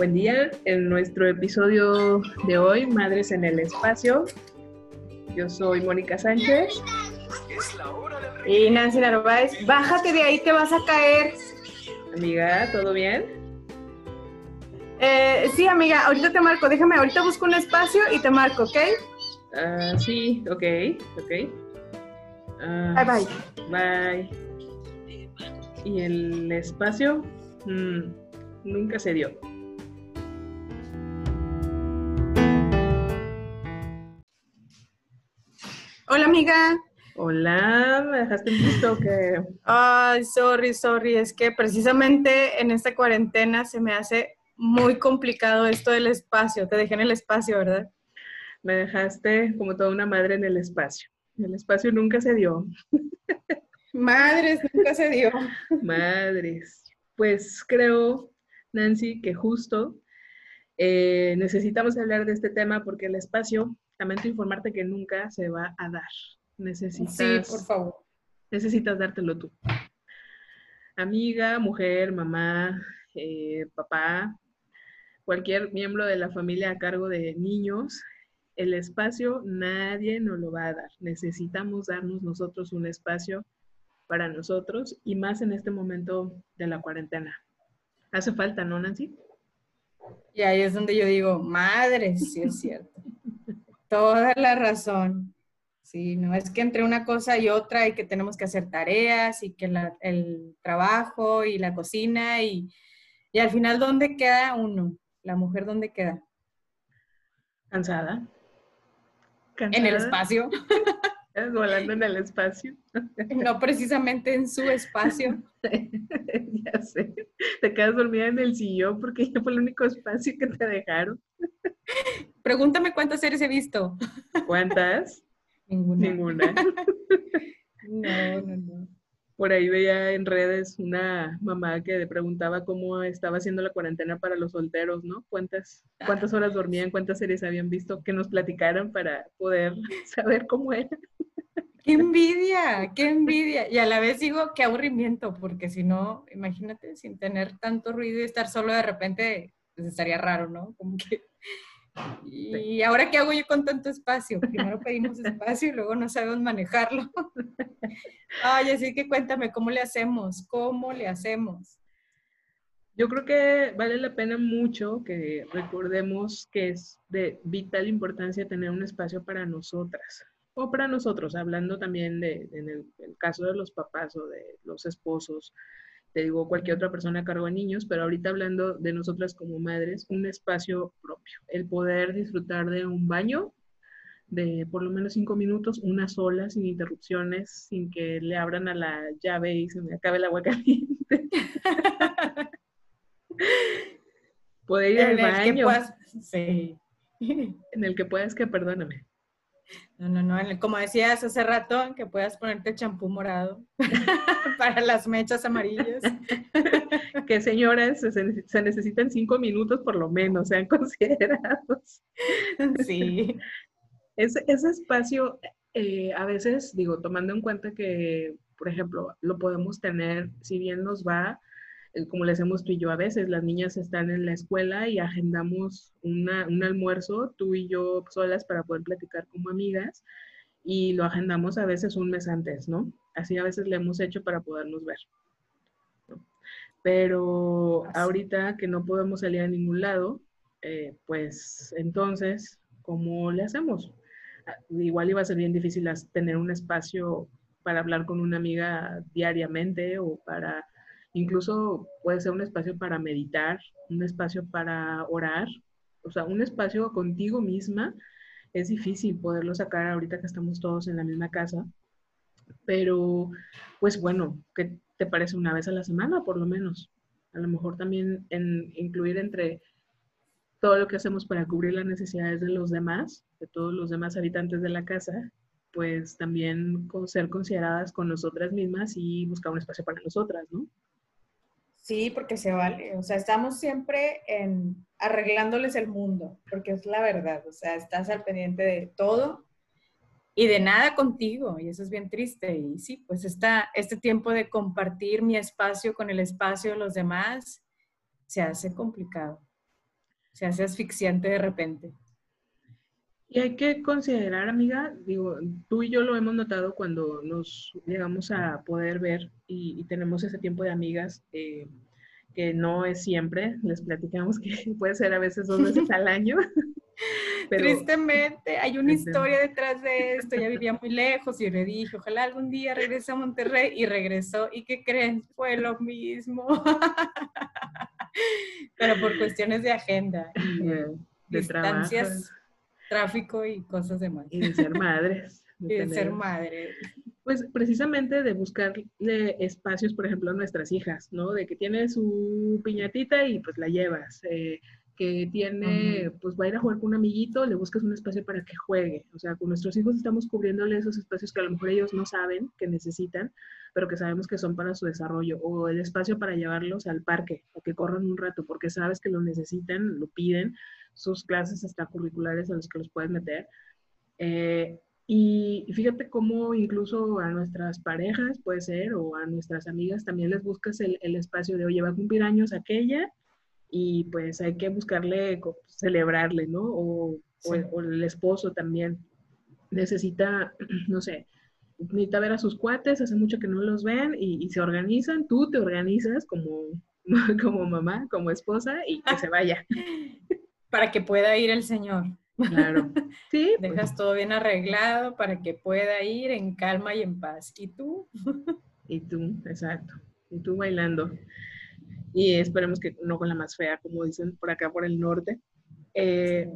Buen día, en nuestro episodio de hoy, Madres en el Espacio. Yo soy Mónica Sánchez. Y Nancy Narváez, bájate de ahí, te vas a caer. Amiga, ¿todo bien? Eh, sí, amiga, ahorita te marco. Déjame, ahorita busco un espacio y te marco, ¿ok? Ah, sí, ok, ok. Ah, bye, bye. Bye. ¿Y el espacio? Mm, nunca se dio. Amiga. Hola, ¿me dejaste en visto que... Ay, sorry, sorry, es que precisamente en esta cuarentena se me hace muy complicado esto del espacio. Te dejé en el espacio, ¿verdad? Me dejaste como toda una madre en el espacio. El espacio nunca se dio. Madres, nunca se dio. Madres. Pues creo, Nancy, que justo eh, necesitamos hablar de este tema porque el espacio, lamento informarte que nunca se va a dar. Necesitas, sí, por favor. Necesitas dártelo tú. Amiga, mujer, mamá, eh, papá, cualquier miembro de la familia a cargo de niños, el espacio nadie nos lo va a dar. Necesitamos darnos nosotros un espacio para nosotros y más en este momento de la cuarentena. Hace falta, ¿no, Nancy? Y ahí es donde yo digo, madre, sí es cierto. Toda la razón. Sí, no es que entre una cosa y otra y que tenemos que hacer tareas y que el trabajo y la cocina y, y al final, ¿dónde queda uno? La mujer, ¿dónde queda? Cansada. En el espacio. volando en el espacio. No precisamente en su espacio. ya sé. Te quedas dormida en el sillón porque ya fue el único espacio que te dejaron. Pregúntame cuántas series he visto. ¿Cuántas? Ninguna. Ninguna. No, no, no. Por ahí veía en redes una mamá que le preguntaba cómo estaba haciendo la cuarentena para los solteros, ¿no? ¿Cuántas, cuántas horas dormían, cuántas series habían visto, que nos platicaran para poder saber cómo era. ¡Qué envidia! ¡Qué envidia! Y a la vez digo, qué aburrimiento, porque si no, imagínate, sin tener tanto ruido y estar solo de repente, pues estaría raro, ¿no? Como que ¿Y ahora qué hago yo con tanto espacio? Primero pedimos espacio y luego no sabemos manejarlo. Ay, así que cuéntame, ¿cómo le hacemos? ¿Cómo le hacemos? Yo creo que vale la pena mucho que recordemos que es de vital importancia tener un espacio para nosotras o para nosotros, hablando también de, en el, el caso de los papás o de los esposos, te digo, cualquier otra persona a cargo de niños, pero ahorita hablando de nosotras como madres, un espacio propio, el poder disfrutar de un baño de por lo menos cinco minutos, una sola, sin interrupciones, sin que le abran a la llave y se me acabe el agua caliente. poder ir al baño. sí. En el que puedas que, perdóname. No, no, no. Como decías hace rato, que puedas ponerte champú morado para las mechas amarillas. que señoras, se, necesitan cinco minutos por lo menos, sean considerados. Sí. Ese, espacio, eh, a veces, digo, tomando en cuenta que, por ejemplo, lo podemos tener, si bien nos va, como le hacemos tú y yo a veces, las niñas están en la escuela y agendamos un almuerzo, tú y yo solas, para poder platicar como amigas, y lo agendamos a veces un mes antes, ¿no? Así a veces le hemos hecho para podernos ver. Pero ahorita que no podemos salir a ningún lado, eh, pues entonces, ¿cómo le hacemos? Ah, igual iba a ser bien difícil tener un espacio para hablar con una amiga diariamente o para Incluso puede ser un espacio para meditar, un espacio para orar, o sea, un espacio contigo misma. Es difícil poderlo sacar ahorita que estamos todos en la misma casa, pero pues bueno, ¿qué te parece una vez a la semana por lo menos? A lo mejor también en, incluir entre todo lo que hacemos para cubrir las necesidades de los demás, de todos los demás habitantes de la casa, pues también ser consideradas con nosotras mismas y buscar un espacio para nosotras, ¿no? Sí, porque se vale. O sea, estamos siempre en arreglándoles el mundo, porque es la verdad. O sea, estás al pendiente de todo y de nada contigo, y eso es bien triste. Y sí, pues está este tiempo de compartir mi espacio con el espacio de los demás se hace complicado. se hace asfixiante de repente. Y hay que considerar, amiga, digo, tú y yo lo hemos notado cuando nos llegamos a poder ver y, tenemos ese tiempo de amigas, eh, que no es siempre, les platicamos que puede ser a veces dos veces al año. Tristemente, hay una historia detrás de esto, ya vivía muy lejos y le dije, ojalá algún día regrese a Monterrey y regresó. ¿Y qué creen? Fue lo mismo. Pero por cuestiones de agenda y de, distancias tráfico y cosas demás. Y de ser madres. y de ser madres. Pues precisamente de buscarle espacios, por ejemplo, a nuestras hijas, ¿no? De que tiene su piñatita y pues la llevas. Eh, que tiene, pues va a ir a jugar con un amiguito, le buscas un espacio para que juegue. O sea, con nuestros hijos estamos cubriéndole esos espacios que a lo mejor ellos no saben que necesitan, pero que sabemos que son para su desarrollo. O el espacio para llevarlos al parque, o que corran un rato, porque sabes que lo necesitan, lo piden, sus clases extracurriculares a los que los puedes meter. Eh, y fíjate cómo incluso a nuestras parejas, puede ser, o a nuestras amigas, también les buscas el, espacio de, oye, va a cumplir años aquella, y pues hay que buscarle, celebrarle, ¿no? O, el, esposo también necesita, no sé, necesita ver a sus cuates, hace mucho que no los ven y, y se organizan, tú te organizas como, como mamá, como esposa y que se vaya. para que pueda ir el Señor. Claro. Sí. Pues. Dejas todo bien arreglado para que pueda ir en calma y en paz. ¿Y tú? y tú, exacto. Y tú bailando. Y esperemos que no con la más fea, como dicen por acá por el norte. Eh,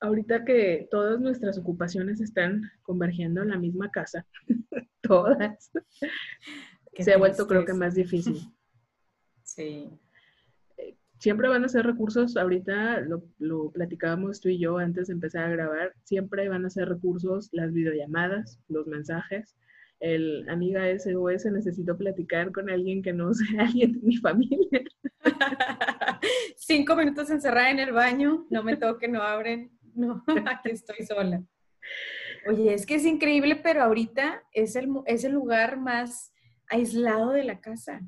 ahorita que todas nuestras ocupaciones están convergiendo en la misma casa, todas, se ha vuelto creo que más difícil. Sí siempre van a ser recursos, ahorita lo, platicábamos tú y yo antes de empezar a grabar, siempre van a ser recursos las videollamadas, los mensajes, el amiga SOS, necesito platicar con alguien que no sea alguien de mi familia. Cinco minutos encerrada en el baño, no me toque, no abren, no, aquí estoy sola. Oye, es que es increíble, pero ahorita es el, es el lugar más aislado de la casa.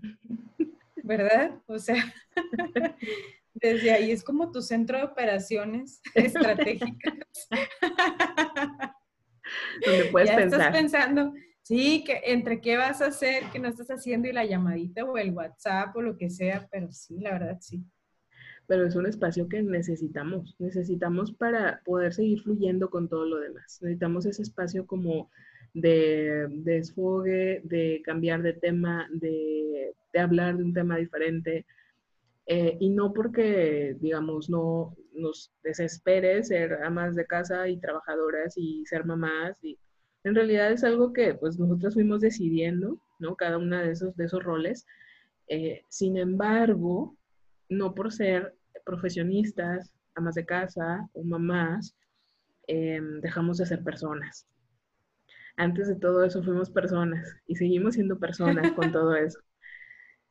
¿verdad? O sea, desde ahí es como tu centro de operaciones estratégicas. Donde puedes ya pensar. Estás pensando, sí, que entre qué vas a hacer, qué no estás haciendo y la llamadita o el WhatsApp o lo que sea, pero sí, la verdad sí. Pero es un espacio que necesitamos, necesitamos para poder seguir fluyendo con todo lo demás. Necesitamos ese espacio como de, desfogue, de cambiar de tema, de, hablar de un tema diferente. Eh, y no porque, digamos, no nos desespere ser amas de casa y trabajadoras y ser mamás. Y en realidad es algo que pues nosotros fuimos decidiendo, ¿no? Cada una de esos, de esos roles. Eh, sin embargo, no por ser profesionistas, amas de casa o mamás, eh, dejamos de ser personas antes de todo eso fuimos personas y seguimos siendo personas con todo eso.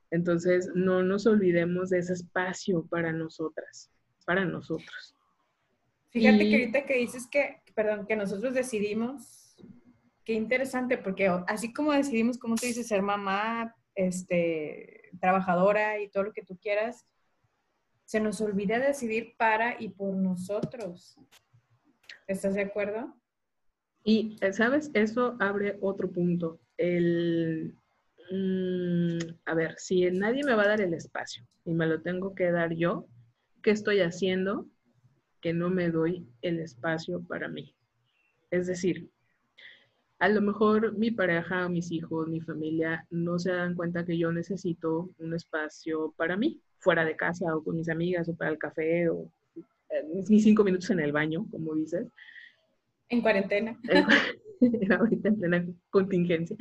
Entonces, no nos olvidemos de ese espacio para nosotras, para nosotros. Fíjate que ahorita que dices que, perdón, que nosotros decidimos, qué interesante, porque así como decidimos, como tú dices, ser mamá, este, trabajadora y todo lo que tú quieras, se nos olvida decidir para y por nosotros. ¿Estás de acuerdo? Y, ¿sabes? Eso abre otro punto. El, mm, a ver, si nadie me va a dar el espacio y me lo tengo que dar yo, ¿qué estoy haciendo que no me doy el espacio para mí? Es decir, a lo mejor mi pareja, mis hijos, mi familia no se dan cuenta que yo necesito un espacio para mí, fuera de casa o con mis amigas o para el café o eh, mis cinco minutos en el baño, como dices. En cuarentena. Ahorita en plena contingencia.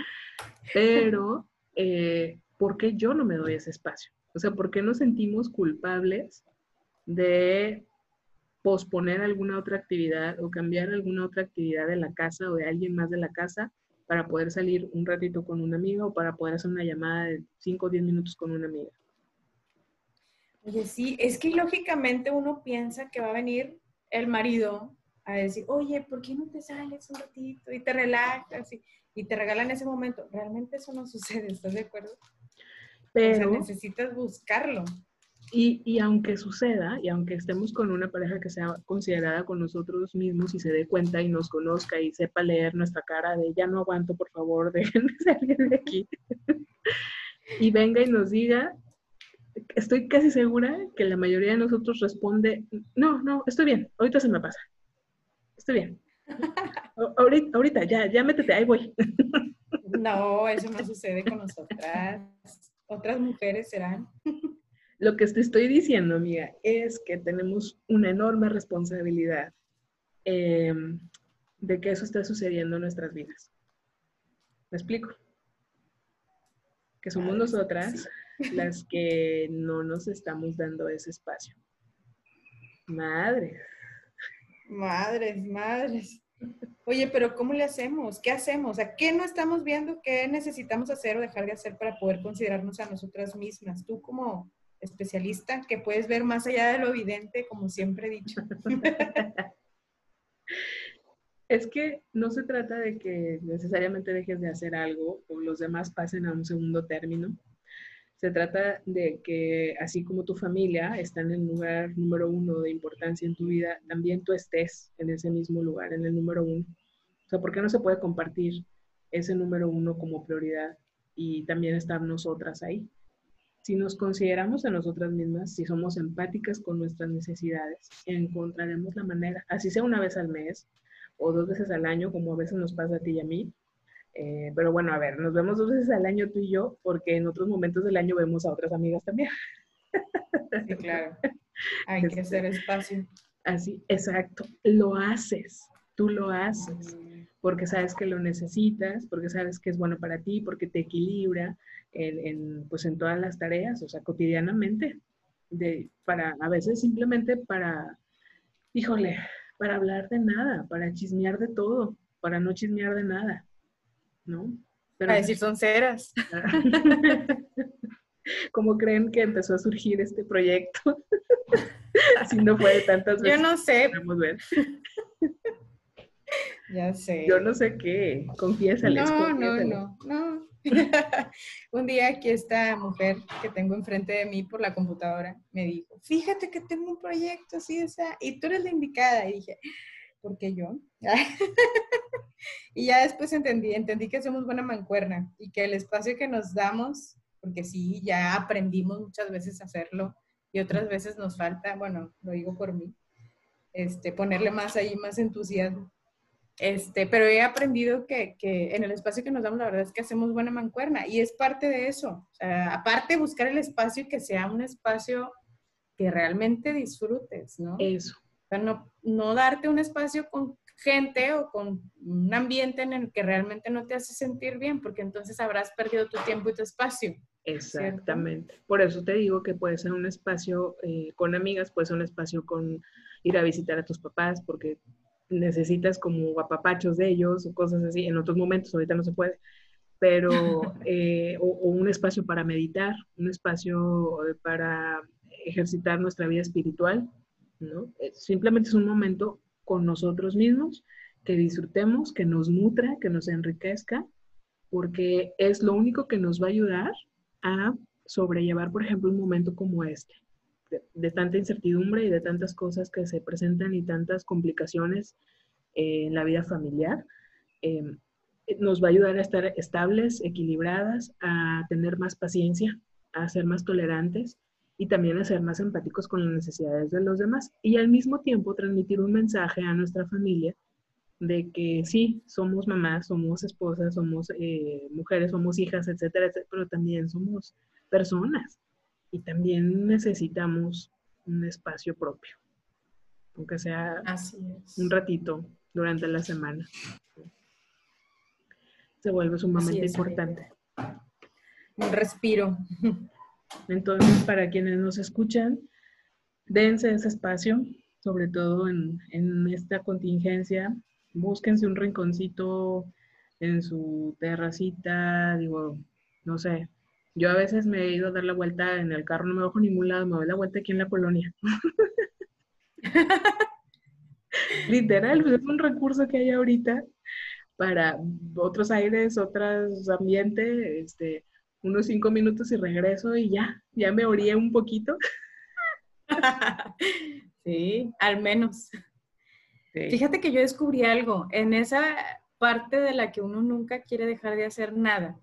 Pero, eh, ¿por qué yo no me doy ese espacio? O sea, ¿por qué nos sentimos culpables de posponer alguna otra actividad o cambiar alguna otra actividad de la casa o de alguien más de la casa para poder salir un ratito con una amiga o para poder hacer una llamada de 5 o 10 minutos con una amiga? Oye, sí, es que lógicamente uno piensa que va a venir el marido a decir, oye, ¿por qué no te sales un ratito y te relajas y, te regalan ese momento? Realmente eso no sucede, ¿estás de acuerdo? Pero necesitas buscarlo. Y, y, aunque suceda, y aunque estemos con una pareja que sea considerada con nosotros mismos y se dé cuenta y nos conozca y sepa leer nuestra cara de ya no aguanto, por favor, déjenme salir de aquí. y venga y nos diga, estoy casi segura que la mayoría de nosotros responde, no, no, estoy bien, ahorita se me pasa. Estoy bien. ahorita, ahorita, ya, ya métete, ahí voy. no, eso no sucede con nosotras. Otras mujeres serán. Lo que te estoy diciendo, amiga, es que tenemos una enorme responsabilidad em, de que eso esté sucediendo en nuestras vidas. ¿Me explico? Que somos nosotras las que no nos estamos dando ese espacio. Madres. Madres, madres. Oye, pero ¿cómo le hacemos? ¿Qué hacemos? ¿A qué no estamos viendo? ¿Qué necesitamos hacer o dejar de hacer para poder considerarnos a nosotras mismas? Tú como especialista que puedes ver más allá de lo evidente, como siempre he dicho. Es que no se trata de que necesariamente dejes de hacer algo o los demás pasen a un segundo término. Se trata de que así como tu familia está en el lugar número uno de importancia en tu vida, también tú estés en ese mismo lugar, en el número uno. O sea, ¿por qué no se puede compartir ese número uno como prioridad y también estar nosotras ahí? Si nos consideramos a nosotras mismas, si somos empáticas con nuestras necesidades, encontraremos la manera, así sea una vez al mes o dos veces al año, como a veces nos pasa a ti y a mí. Eh, pero bueno, a ver, nos vemos dos veces al año tú y yo, porque en otros momentos del año vemos a otras amigas también. Sí, claro. Hay que hacer espacio. Así, exacto. Lo haces, tú lo haces, mm. porque sabes que lo necesitas, porque sabes que es bueno para ti, porque te equilibra, en, pues en todas las tareas, o sea, cotidianamente, de, para, a veces simplemente para, híjole, para hablar de nada, para chismear de todo, para no chismear de nada, ¿no? para decir son ceras. ¿Cómo creen que empezó a surgir este proyecto? Así no fue de tantas veces. Yo no sé. Ver. Ya sé. Yo no sé qué. Confiésales. No, no, no, no. un día aquí esta mujer que tengo enfrente de mí por la computadora me dijo, fíjate que tengo un proyecto así, y tú eres la indicada. Y dije, ¿por qué yo? y ya después entendí, entendí que somos buena mancuerna y que el espacio que nos damos, porque sí, ya aprendimos muchas veces a hacerlo y otras veces nos falta, bueno, lo digo por mí, este, ponerle más ahí, más entusiasmo. Este, pero he aprendido que, que, en el espacio que nos damos, la verdad es que hacemos buena mancuerna y es parte de eso. O sea, aparte, buscar el espacio y que sea un espacio que realmente disfrutes, ¿no? Eso. O sea, no, no darte un espacio con gente o con un ambiente en el que realmente no te hace sentir bien, porque entonces habrás perdido tu tiempo y tu espacio. Exactamente. Por eso te digo que puede ser un espacio eh, con amigas, puede ser un espacio con ir a visitar a tus papás, porque necesitas como guapapachos de ellos o cosas así, en otros momentos, ahorita no se puede, pero, eh, o, un espacio para meditar, un espacio para ejercitar nuestra vida espiritual, ¿no? Eh, simplemente es un momento con nosotros mismos, que disfrutemos, que nos nutra, que nos enriquezca, porque es lo único que nos va a ayudar a sobrellevar, por ejemplo, un momento como este de, tanta incertidumbre y de tantas cosas que se presentan y tantas complicaciones eh, en la vida familiar, em, nos va a ayudar a estar estables, equilibradas, a tener más paciencia, a ser más tolerantes y también a ser más empáticos con las necesidades de los demás. Y al mismo tiempo transmitir un mensaje a nuestra familia de que sí, somos mamás, somos esposas, somos eh, mujeres, somos hijas, etcétera, etcétera, pero también somos personas y también necesitamos un espacio propio, aunque sea un ratito durante la semana. Se vuelve sumamente importante. Un respiro. Entonces, para quienes nos escuchan, dense ese espacio, sobre todo en, en esta contingencia. Búsquense un rinconcito en su terracita, digo, no sé, yo a veces me he ido a dar la vuelta en el carro, no me bajo a ningún lado, me doy la vuelta aquí en la colonia. Literal, pues, es un recurso que hay ahorita para otros aires, otros ambientes, este, unos cinco minutos y regreso y ya, ya me oré un poquito. sí, al menos. Fíjate que yo descubrí algo en esa parte de la que uno nunca quiere dejar de hacer nada.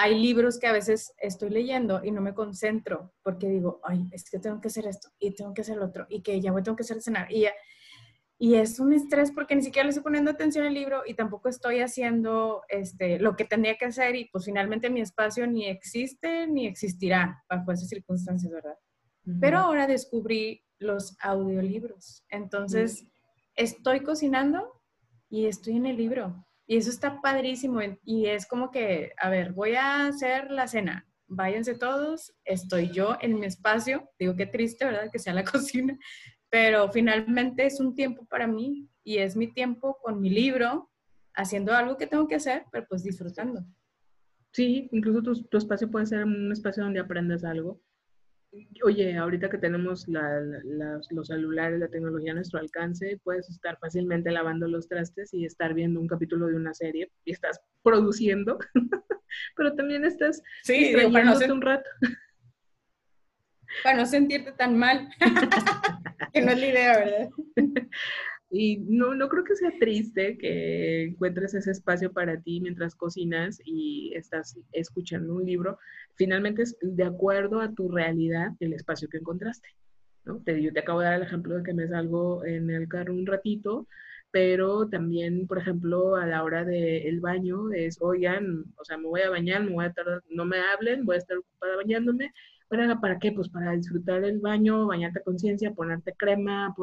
Hay libros que a veces estoy leyendo y no me concentro porque digo, ay, es que tengo que hacer esto y tengo que hacer lo otro y que ya voy, tengo que hacer cenar. Y, y es un estrés porque ni siquiera le estoy poniendo atención al libro y tampoco estoy haciendo este, lo que tendría que hacer y pues finalmente mi espacio ni existe ni existirá bajo esas circunstancias, ¿verdad? Pero ahora descubrí los audiolibros. Entonces, estoy cocinando y estoy en el libro. Y eso está padrísimo. Y es como que, a ver, voy a hacer la cena. Váyanse todos, estoy yo en mi espacio. Digo, qué triste, ¿verdad? Que sea la cocina. Pero finalmente es un tiempo para mí y es mi tiempo con mi libro, haciendo algo que tengo que hacer, pero pues disfrutando. Sí, incluso tu, tu espacio puede ser un espacio donde aprendes algo Oye, ahorita que tenemos los celulares, la tecnología a nuestro alcance, puedes estar fácilmente lavando los trastes y estar viendo un capítulo de una serie y estás produciendo, pero también estás sí, para un rato. Para no sentirte tan mal, que no es la idea, ¿verdad? Y no, no creo que sea triste que encuentres ese espacio para ti mientras cocinas y estás escuchando un libro. Finalmente es de acuerdo a tu realidad el espacio que encontraste. ¿no? Te, yo te acabo de dar el ejemplo de que me salgo en el carro un ratito, pero también, por ejemplo, a la hora del baño es, oigan, o sea, me voy a bañar, me voy a tardar, no me hablen, voy a estar ocupada bañándome. ¿Para, ¿Para qué? Pues para disfrutar el baño, bañarte a conciencia, ponerte crema,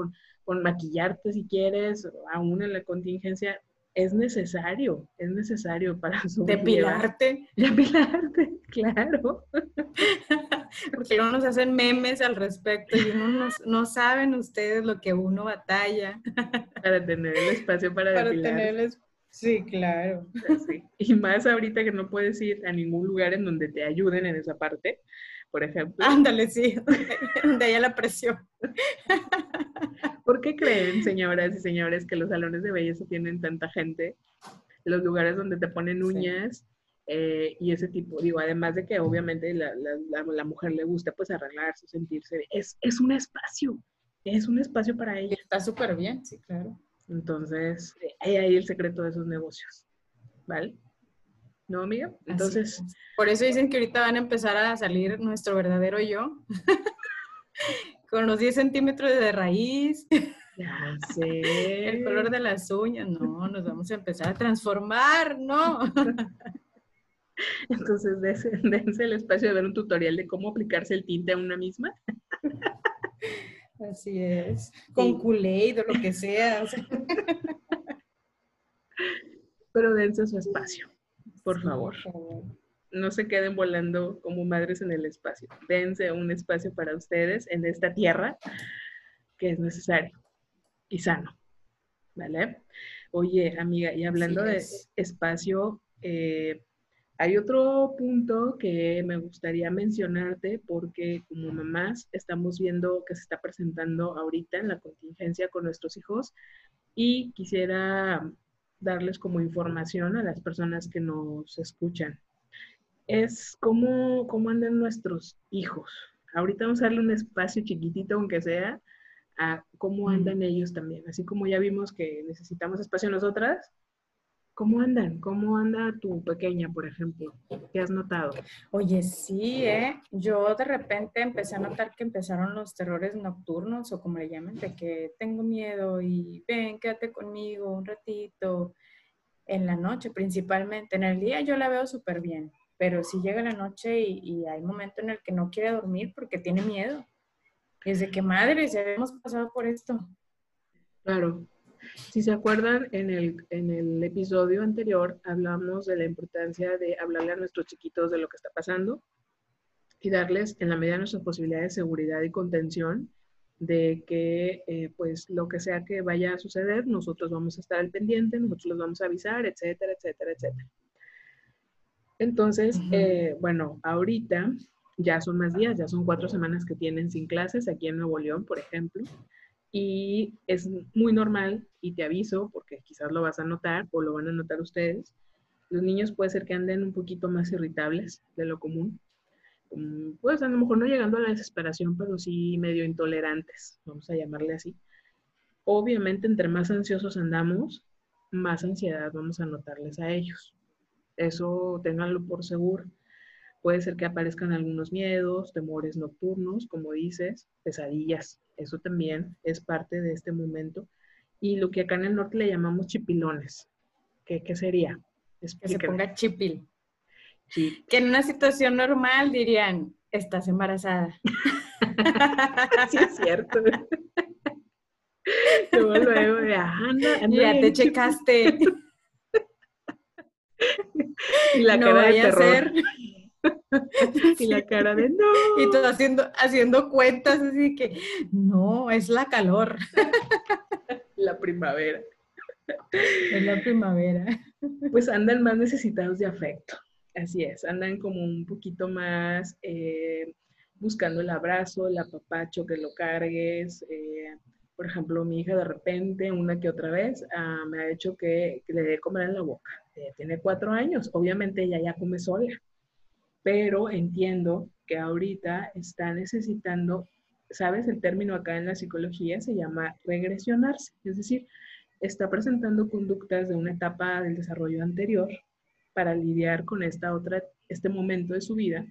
por maquillarte si quieres, aún en la contingencia, es necesario, es necesario para su Depilarte. Depilarte, claro. Porque uno nos hacen memes al respecto y uno no saben ustedes lo que uno batalla. Para tener el espacio para, para Tener Sí, claro. Y más ahorita que no puedes ir a ningún lugar en donde te ayuden en esa parte, por ejemplo. Ándale, sí, donde haya la presión. ¿Por qué creen, señoras y señores, que los salones de belleza tienen tanta gente? Los lugares donde te ponen uñas eh, y ese tipo, digo, además de que obviamente la, la, mujer le gusta pues arreglarse, sentirse, es, es un espacio, es un espacio para ella. Está súper bien, sí, claro. Entonces, hay ahí el secreto de esos negocios, ¿vale? ¿No, amiga? Entonces... Por eso dicen que ahorita van a empezar a salir nuestro verdadero yo. Con los 10 centímetros de raíz. Ya sé. El color de las uñas. No, nos vamos a empezar a transformar, ¿no? Entonces, dense, el espacio de ver un tutorial de cómo aplicarse el tinte a una misma. Así es. Con Kool-Aid o lo que sea. Pero dense su espacio por favor. No se queden volando como madres en el espacio. Dense un espacio para ustedes en esta tierra que es necesario y sano. ¿Vale? Oye, amiga, y hablando de espacio, eh, hay otro punto que me gustaría mencionarte porque como mamás estamos viendo que se está presentando ahorita en la contingencia con nuestros hijos y quisiera darles como información a las personas que nos escuchan. Es cómo, cómo andan nuestros hijos. Ahorita vamos a darle un espacio chiquitito, aunque sea, a cómo andan ellos también. Así como ya vimos que necesitamos espacio nosotras, ¿Cómo andan? ¿Cómo anda tu pequeña, por ejemplo? ¿Qué has notado? Oye, sí, ¿eh? Yo de repente empecé a notar que empezaron los terrores nocturnos o como le llaman, de que tengo miedo y ven, quédate conmigo un ratito. En la noche principalmente. En el día yo la veo súper bien, pero si llega la noche y, y hay momento en el que no quiere dormir porque tiene miedo. Y es de que madre, si habíamos pasado por esto. Claro, si se acuerdan, en el, episodio anterior hablamos de la importancia de hablarle a nuestros chiquitos de lo que está pasando y darles, en la medida de nuestras posibilidades, seguridad y contención de que, eh, pues, lo que sea que vaya a suceder, nosotros vamos a estar al pendiente, nosotros los vamos a avisar, etcétera, etcétera, etcétera. Entonces, eh, bueno, ahorita ya son más días, ya son cuatro semanas que tienen sin clases aquí en Nuevo León, por ejemplo y es muy normal, y te aviso, porque quizás lo vas a notar o lo van a notar ustedes, los niños puede ser que anden un poquito más irritables de lo común. pues a lo mejor no llegando a la desesperación, pero sí medio intolerantes, vamos a llamarle así. Obviamente, entre más ansiosos andamos, más ansiedad vamos a notarles a ellos. Eso ténganlo por seguro. Puede ser que aparezcan algunos miedos, temores nocturnos, como dices, pesadillas. Eso también es parte de este momento. Y lo que acá en el norte le llamamos chipilones. ¿Qué, qué sería? Que se ponga chipil. Que en una situación normal dirían, estás embarazada. sí, es cierto. Luego, luego, anda, anda ya te checaste. y la cara de terror. y la cara de no. Y todo haciendo, haciendo cuentas, así que no, es la calor. la primavera. Es la primavera. Pues andan más necesitados de afecto. Así es, andan como un poquito más eh, buscando el abrazo, el apapacho, que lo cargues. Eh, por ejemplo, mi hija de repente, una que otra vez, ah, me ha hecho que, le dé comer en la boca. Eh, tiene cuatro años, obviamente ella ya come sola, pero entiendo que ahorita está necesitando, ¿sabes? El término acá en la psicología se llama regresionarse, es decir, está presentando conductas de una etapa del desarrollo anterior para lidiar con esta otra, este momento de su vida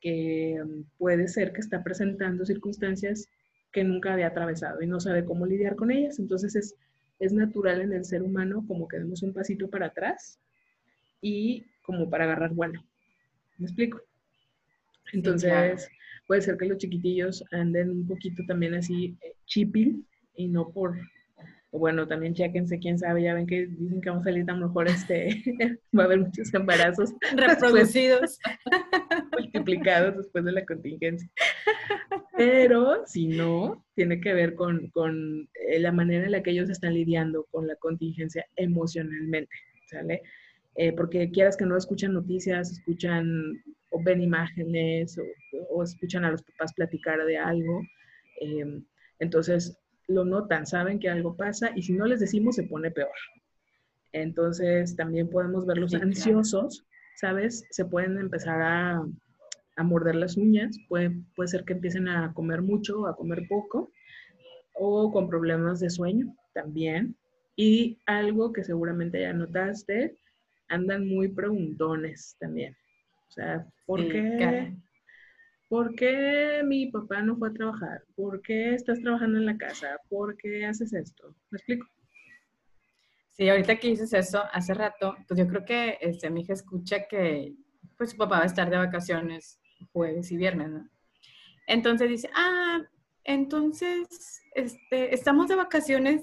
que um, puede ser que está presentando circunstancias que nunca había atravesado y no sabe cómo lidiar con ellas. Entonces es, es natural en el ser humano como que demos un pasito para atrás y como para agarrar bueno. ¿Me explico? Entonces puede ser que los chiquitillos anden un poquito también así eh, chipil y no por bueno, también chequense, quién sabe, ya ven que dicen que vamos a salir tan mejor, este, va a haber muchos embarazos reproducidos, multiplicados después de la contingencia. Pero si no, tiene que ver con, con eh, la manera en la que ellos están lidiando con la contingencia emocionalmente, ¿sale? Eh, porque quieras que no escuchan noticias, escuchan o ven imágenes o, o escuchan a los papás platicar de algo. Eh, entonces, lo notan, saben que algo pasa y si no les decimos se pone peor. Entonces también podemos verlos ansiosos, ¿sabes? Se pueden empezar a, morder las uñas, puede, puede ser que empiecen a comer mucho o a comer poco o con problemas de sueño también. Y algo que seguramente ya notaste, andan muy preguntones también. O sea, ¿por qué? ¿Por qué mi papá no fue a trabajar? ¿Por qué estás trabajando en la casa? ¿Por qué haces esto? ¿Me explico? Sí, ahorita que dices eso, hace rato, pues yo creo que este, mi hija escucha que pues su papá va a estar de vacaciones jueves y viernes, ¿no? Entonces dice, ah, entonces, este, estamos de vacaciones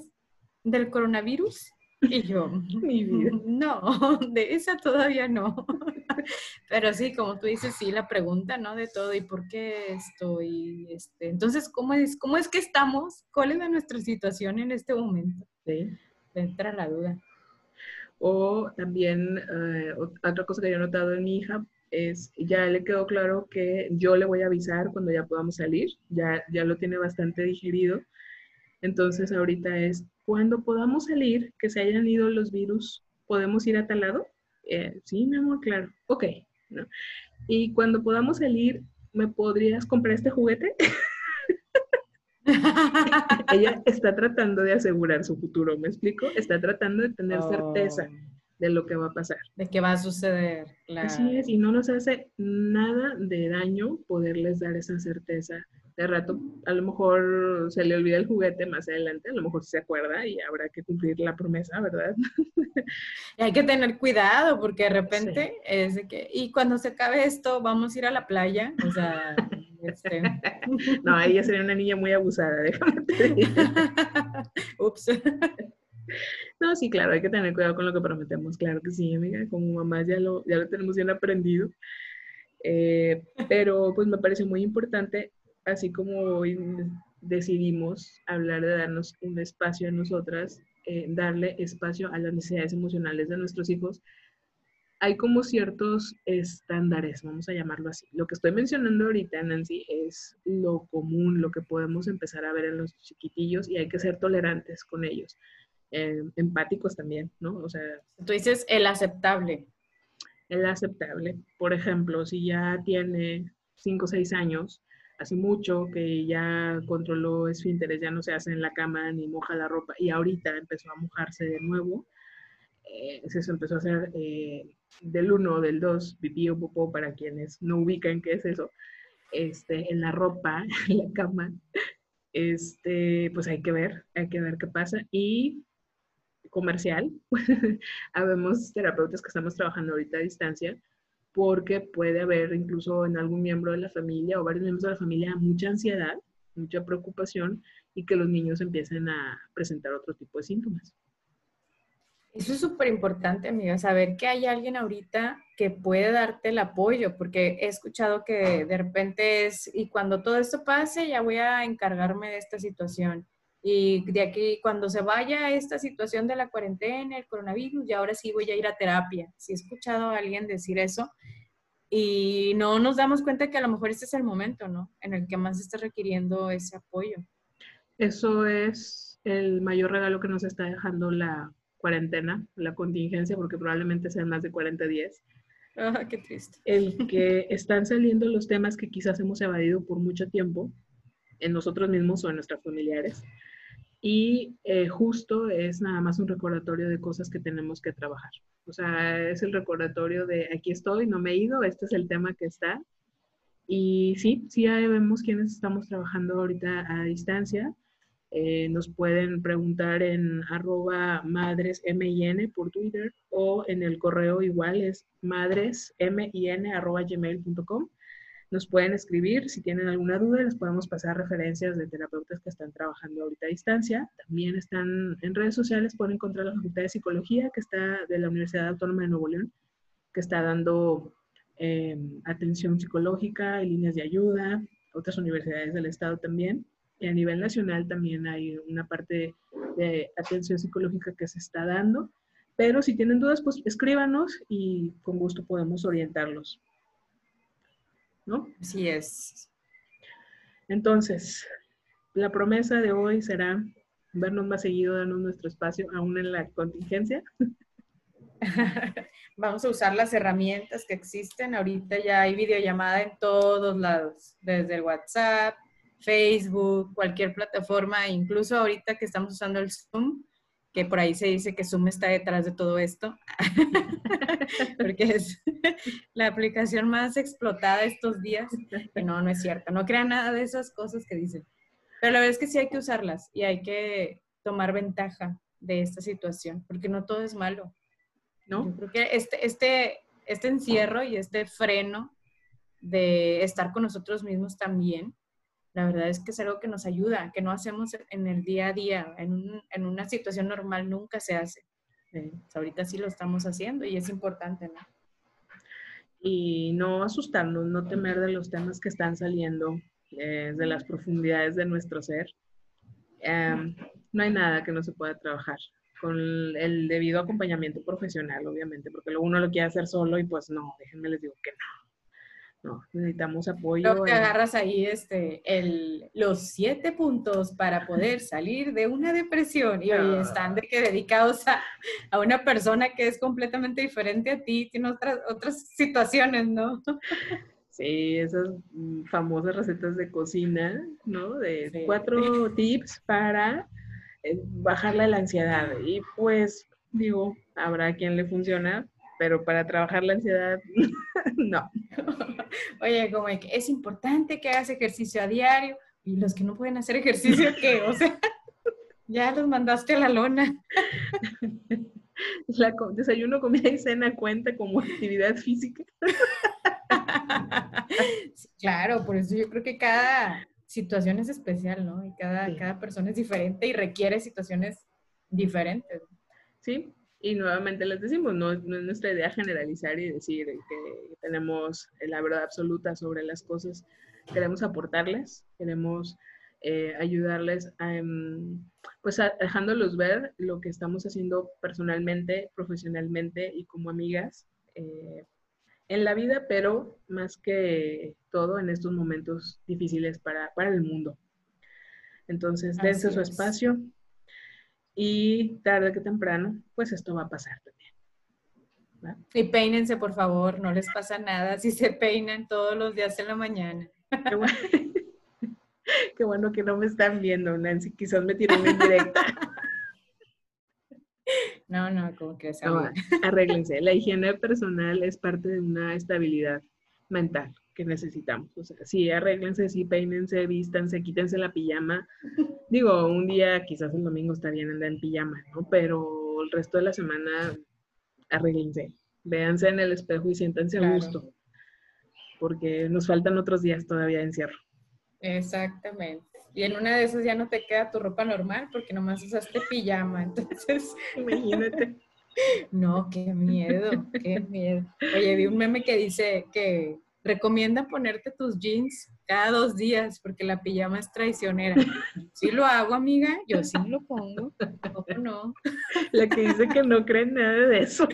del coronavirus. Y yo, mi vida. No, de esa todavía no. Pero sí, como tú dices, sí, la pregunta, ¿no? De todo, ¿y por qué esto? Y este, entonces, ¿cómo es, ¿cómo es que estamos? ¿Cuál es nuestra situación en este momento? Sí. Entra la duda. O también, eh, otra cosa que yo he notado en mi hija es, ya le quedó claro que yo le voy a avisar cuando ya podamos salir, ya, ya lo tiene bastante digerido. Entonces, ahorita es, cuando podamos salir, que se hayan ido los virus, ¿podemos ir a tal lado? Eh, sí, mi amor, claro. Ok, y cuando podamos salir, ¿me podrías comprar este juguete? Ella está tratando de asegurar su futuro, ¿me explico? Está tratando de tener certeza oh. de lo que va a pasar. De qué va a suceder. Así es, y no nos hace nada de daño poderles dar esa certeza de rato, a lo mejor se le olvida el juguete más adelante, a lo mejor se acuerda y habrá que cumplir la promesa, ¿verdad? Y hay que tener cuidado porque de repente es de que, y cuando se acabe esto, vamos a ir a la playa, o sea, este... No, ella sería una niña muy abusada, déjame Ups. No, sí, claro, hay que tener cuidado con lo que prometemos, claro que sí, amiga, como mamás ya lo, ya lo tenemos bien aprendido. Eh, pero pues me parece muy importante así como hoy decidimos hablar de darnos un espacio a nosotras, eh, darle espacio a las necesidades emocionales de nuestros hijos, hay como ciertos estándares, vamos a llamarlo así. Lo que estoy mencionando ahorita, Nancy, es lo común, lo que podemos empezar a ver en los chiquitillos y hay que ser tolerantes con ellos, eh, empáticos también, ¿no? O sea... Tú dices el aceptable. El aceptable. Por ejemplo, si ya tiene 5 o 6 años, hace mucho que ya controló esfínteres, ya no se hace en la cama ni moja la ropa y ahorita empezó a mojarse de nuevo. Eh, eso empezó a hacer eh, del 1 del 2, pipí o popó para quienes no ubican qué es eso, este, en la ropa, en la cama. Este, pues hay que ver, hay que ver qué pasa. Y comercial, habemos terapeutas que estamos trabajando ahorita a distancia, porque puede haber incluso en algún miembro de la familia o varios miembros de la familia mucha ansiedad, mucha preocupación y que los niños empiecen a presentar otro tipo de síntomas. Eso es súper importante, amiga, saber que hay alguien ahorita que puede darte el apoyo, porque he escuchado que de repente es, y cuando todo esto pase, ya voy a encargarme de esta situación. Y de aquí, cuando se vaya esta situación de la cuarentena, el coronavirus, y ahora sí voy a ir a terapia. Si he escuchado a alguien decir eso, y no nos damos cuenta que a lo mejor este es el momento, ¿no? En el que más está requiriendo ese apoyo. Eso es el mayor regalo que nos está dejando la cuarentena, la contingencia, porque probablemente sean más de 40 días. Ah, qué triste. El que están saliendo los temas que quizás hemos evadido por mucho tiempo en nosotros mismos o en nuestros familiares. Y eh, justo es nada más un recordatorio de cosas que tenemos que trabajar. O sea, es el recordatorio de aquí estoy, no me he ido, este es el tema que está. Y sí, sí vemos quienes estamos trabajando ahorita a distancia eh, nos pueden preguntar en arroba madresmin por Twitter o en el correo igual es madresmin. Nos pueden escribir si tienen alguna duda, les podemos pasar referencias de terapeutas que están trabajando ahorita a distancia. También están en redes sociales, pueden encontrar la Facultad de Psicología que está de la Universidad Autónoma de Nuevo León, que está dando eh, atención psicológica y líneas de ayuda, otras universidades del estado también. Y a nivel nacional también hay una parte de atención psicológica que se está dando. Pero si tienen dudas, pues escríbanos y con gusto podemos orientarlos. ¿No? Así es. Entonces, la promesa de hoy será vernos más seguido, darnos nuestro espacio, aún en la contingencia. Vamos a usar las herramientas que existen. Ahorita ya hay videollamada en todos lados, desde el WhatsApp, Facebook, cualquier plataforma, incluso ahorita que estamos usando el Zoom, que por ahí se dice que Zoom está detrás de todo esto, porque es la aplicación más explotada estos días. Y no, no es cierto, no crean nada de esas cosas que dicen. Pero la verdad es que sí hay que usarlas y hay que tomar ventaja de esta situación, porque no todo es malo. ¿no? Yo creo que este, este, este encierro y este freno de estar con nosotros mismos también la verdad es que es algo que nos ayuda, que no hacemos en el día a día, en, en una situación normal nunca se hace. Eh, ahorita sí lo estamos haciendo y es importante, ¿no? Y no asustarnos, no temer de los temas que están saliendo eh, de las profundidades de nuestro ser. Em, no hay nada que no se pueda trabajar con el debido acompañamiento profesional, obviamente, porque uno lo quiere hacer solo y pues no, déjenme les digo que no necesitamos apoyo. Creo que agarras ahí este, el, los siete puntos para poder salir de una depresión y hoy están de que dedicados a, a, una persona que es completamente diferente a ti, tiene otras, otras situaciones, ¿no? Sí, esas mm, famosas recetas de cocina, ¿no? De cuatro tips para eh, bajarle la ansiedad. Y pues, digo, habrá quien le funciona, pero para trabajar la ansiedad, no. Oye, como que es importante que hagas ejercicio a diario y los que no pueden hacer ejercicio, ¿qué? O sea, ya los mandaste a la lona. La, desayuno, comida y cena cuenta como actividad física. claro, por eso yo creo que cada situación es especial, ¿no? Y cada, cada persona es diferente y requiere situaciones diferentes. Sí, y nuevamente les decimos, no, es nuestra idea generalizar y decir que tenemos la verdad absoluta sobre las cosas. Queremos aportarles, queremos eh, ayudarles a, em, pues dejándolos ver lo que estamos haciendo personalmente, profesionalmente y como amigas eh, en la vida, pero más que todo en estos momentos difíciles para, para el mundo. Entonces, dense su espacio, y tarde que temprano, pues esto va a pasar también. Y peínense, por favor, no les pasa nada si se peinan todos los días en la mañana. Qué bueno, Qué bueno que no me están viendo, Nancy. Quizás me tiren en directa. No, no, como que sea. No, arréglense. La higiene personal es parte de una estabilidad mental que necesitamos. O sea, sí, arréglense, sí, peínense, vístanse, quítense la pijama. Digo, un día, quizás el domingo está bien andar en pijama, ¿no? Pero el resto de la semana, arréglense. Véanse en el espejo y siéntanse a gusto. Porque nos faltan otros días todavía de encierro. Exactamente. Y en una de esas ya no te queda tu ropa normal porque nomás usaste pijama. Entonces, imagínate. No, qué miedo, qué miedo. Oye, vi un meme que dice que recomienda ponerte tus jeans cada dos días porque la pijama es traicionera. Sí lo hago, amiga, yo sí lo pongo, ¿o no? La que dice que no cree nada de eso.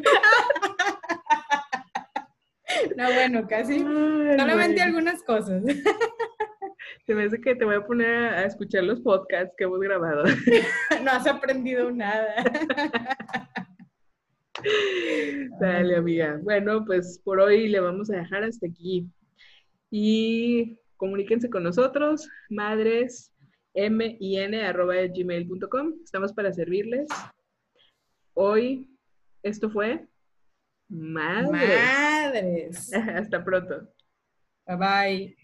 No, bueno, casi. solamente algunas cosas. Se me hace que te voy a poner a escuchar los podcasts que hemos grabado. No has aprendido nada. Dale, amiga. Bueno, pues por hoy le vamos a dejar hasta aquí. Y comuníquense con nosotros, madres, m y n arroba gmail.com. Estamos para servirles. Hoy, esto fue Madres. Madres. Hasta pronto. Bye bye.